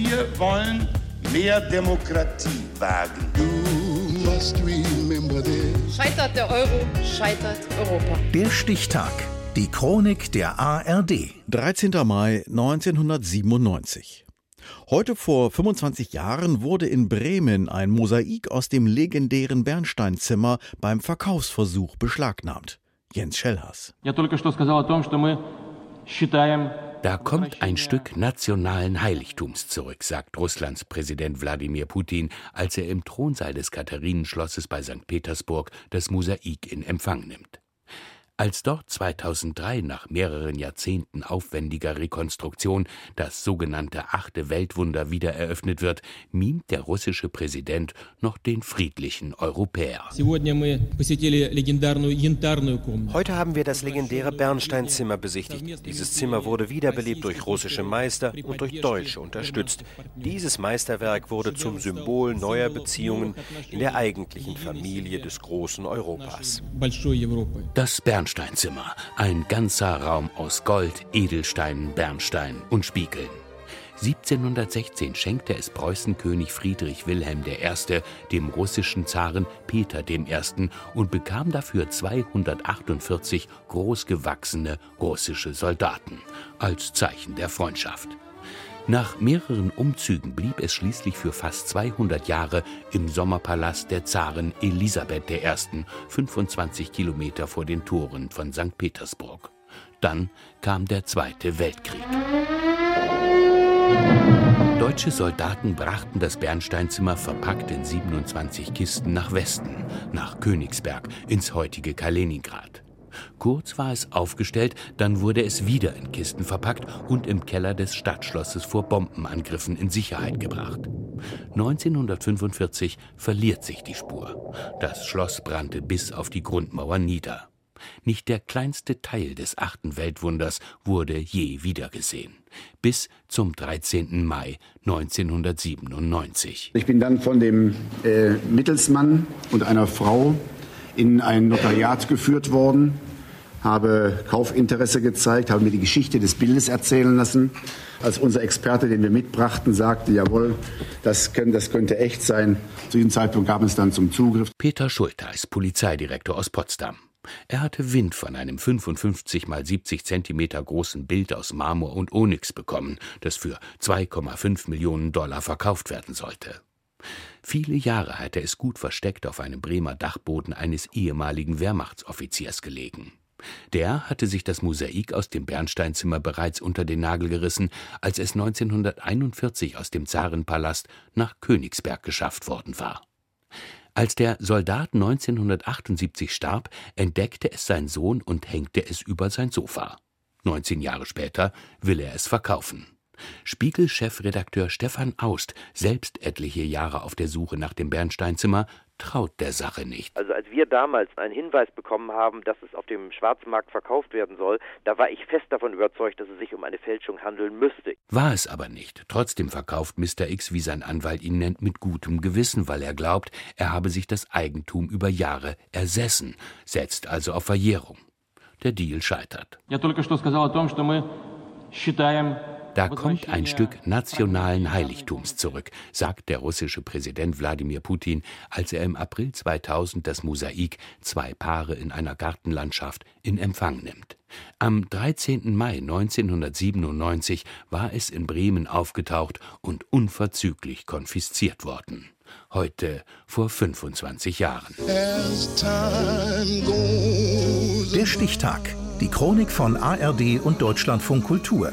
Wir wollen mehr Demokratie wagen. Scheitert der Euro, scheitert Europa. Der Stichtag. Die Chronik der ARD. 13. Mai 1997. Heute vor 25 Jahren wurde in Bremen ein Mosaik aus dem legendären Bernsteinzimmer beim Verkaufsversuch beschlagnahmt. Jens Schellhaas. Da kommt ein Stück nationalen Heiligtums zurück, sagt Russlands Präsident Wladimir Putin, als er im Thronsaal des Katharinenschlosses bei St. Petersburg das Mosaik in Empfang nimmt. Als dort 2003 nach mehreren Jahrzehnten aufwendiger Rekonstruktion das sogenannte achte Weltwunder wieder eröffnet wird, mimt der russische Präsident noch den friedlichen Europäer. Heute haben wir das legendäre Bernsteinzimmer besichtigt. Dieses Zimmer wurde wiederbelebt durch russische Meister und durch Deutsche unterstützt. Dieses Meisterwerk wurde zum Symbol neuer Beziehungen in der eigentlichen Familie des großen Europas. Das Bernstein Bernsteinzimmer, ein ganzer Raum aus Gold, Edelsteinen, Bernstein und Spiegeln. 1716 schenkte es Preußenkönig Friedrich Wilhelm I. dem russischen Zaren Peter I. und bekam dafür 248 großgewachsene russische Soldaten als Zeichen der Freundschaft. Nach mehreren Umzügen blieb es schließlich für fast 200 Jahre im Sommerpalast der Zarin Elisabeth I., 25 Kilometer vor den Toren von St. Petersburg. Dann kam der Zweite Weltkrieg. Deutsche Soldaten brachten das Bernsteinzimmer verpackt in 27 Kisten nach Westen, nach Königsberg, ins heutige Kaliningrad. Kurz war es aufgestellt, dann wurde es wieder in Kisten verpackt und im Keller des Stadtschlosses vor Bombenangriffen in Sicherheit gebracht. 1945 verliert sich die Spur. Das Schloss brannte bis auf die Grundmauer nieder. Nicht der kleinste Teil des achten Weltwunders wurde je wiedergesehen. Bis zum 13. Mai 1997. Ich bin dann von dem äh, Mittelsmann und einer Frau in ein Notariat geführt worden habe Kaufinteresse gezeigt, habe mir die Geschichte des Bildes erzählen lassen. Als unser Experte, den wir mitbrachten, sagte, jawohl, das, können, das könnte echt sein. Zu diesem Zeitpunkt gab es dann zum Zugriff. Peter Schulter ist Polizeidirektor aus Potsdam. Er hatte Wind von einem 55 mal 70 Zentimeter großen Bild aus Marmor und Onyx bekommen, das für 2,5 Millionen Dollar verkauft werden sollte. Viele Jahre hatte es gut versteckt auf einem Bremer Dachboden eines ehemaligen Wehrmachtsoffiziers gelegen. Der hatte sich das Mosaik aus dem Bernsteinzimmer bereits unter den Nagel gerissen, als es 1941 aus dem Zarenpalast nach Königsberg geschafft worden war. Als der Soldat 1978 starb, entdeckte es sein Sohn und hängte es über sein Sofa. 19 Jahre später will er es verkaufen. Spiegel-Chefredakteur Stefan Aust, selbst etliche Jahre auf der Suche nach dem Bernsteinzimmer, traut der Sache nicht. Also als wir damals einen Hinweis bekommen haben, dass es auf dem Schwarzmarkt verkauft werden soll, da war ich fest davon überzeugt, dass es sich um eine Fälschung handeln müsste. War es aber nicht. Trotzdem verkauft Mr. X, wie sein Anwalt ihn nennt, mit gutem Gewissen, weil er glaubt, er habe sich das Eigentum über Jahre ersessen, setzt also auf Verjährung. Der Deal scheitert. Я только что сказал о том, что мы считаем da kommt ein Stück nationalen Heiligtums zurück, sagt der russische Präsident Wladimir Putin, als er im April 2000 das Mosaik Zwei Paare in einer Gartenlandschaft in Empfang nimmt. Am 13. Mai 1997 war es in Bremen aufgetaucht und unverzüglich konfisziert worden. Heute vor 25 Jahren. Der Stichtag. Die Chronik von ARD und Deutschlandfunk Kultur.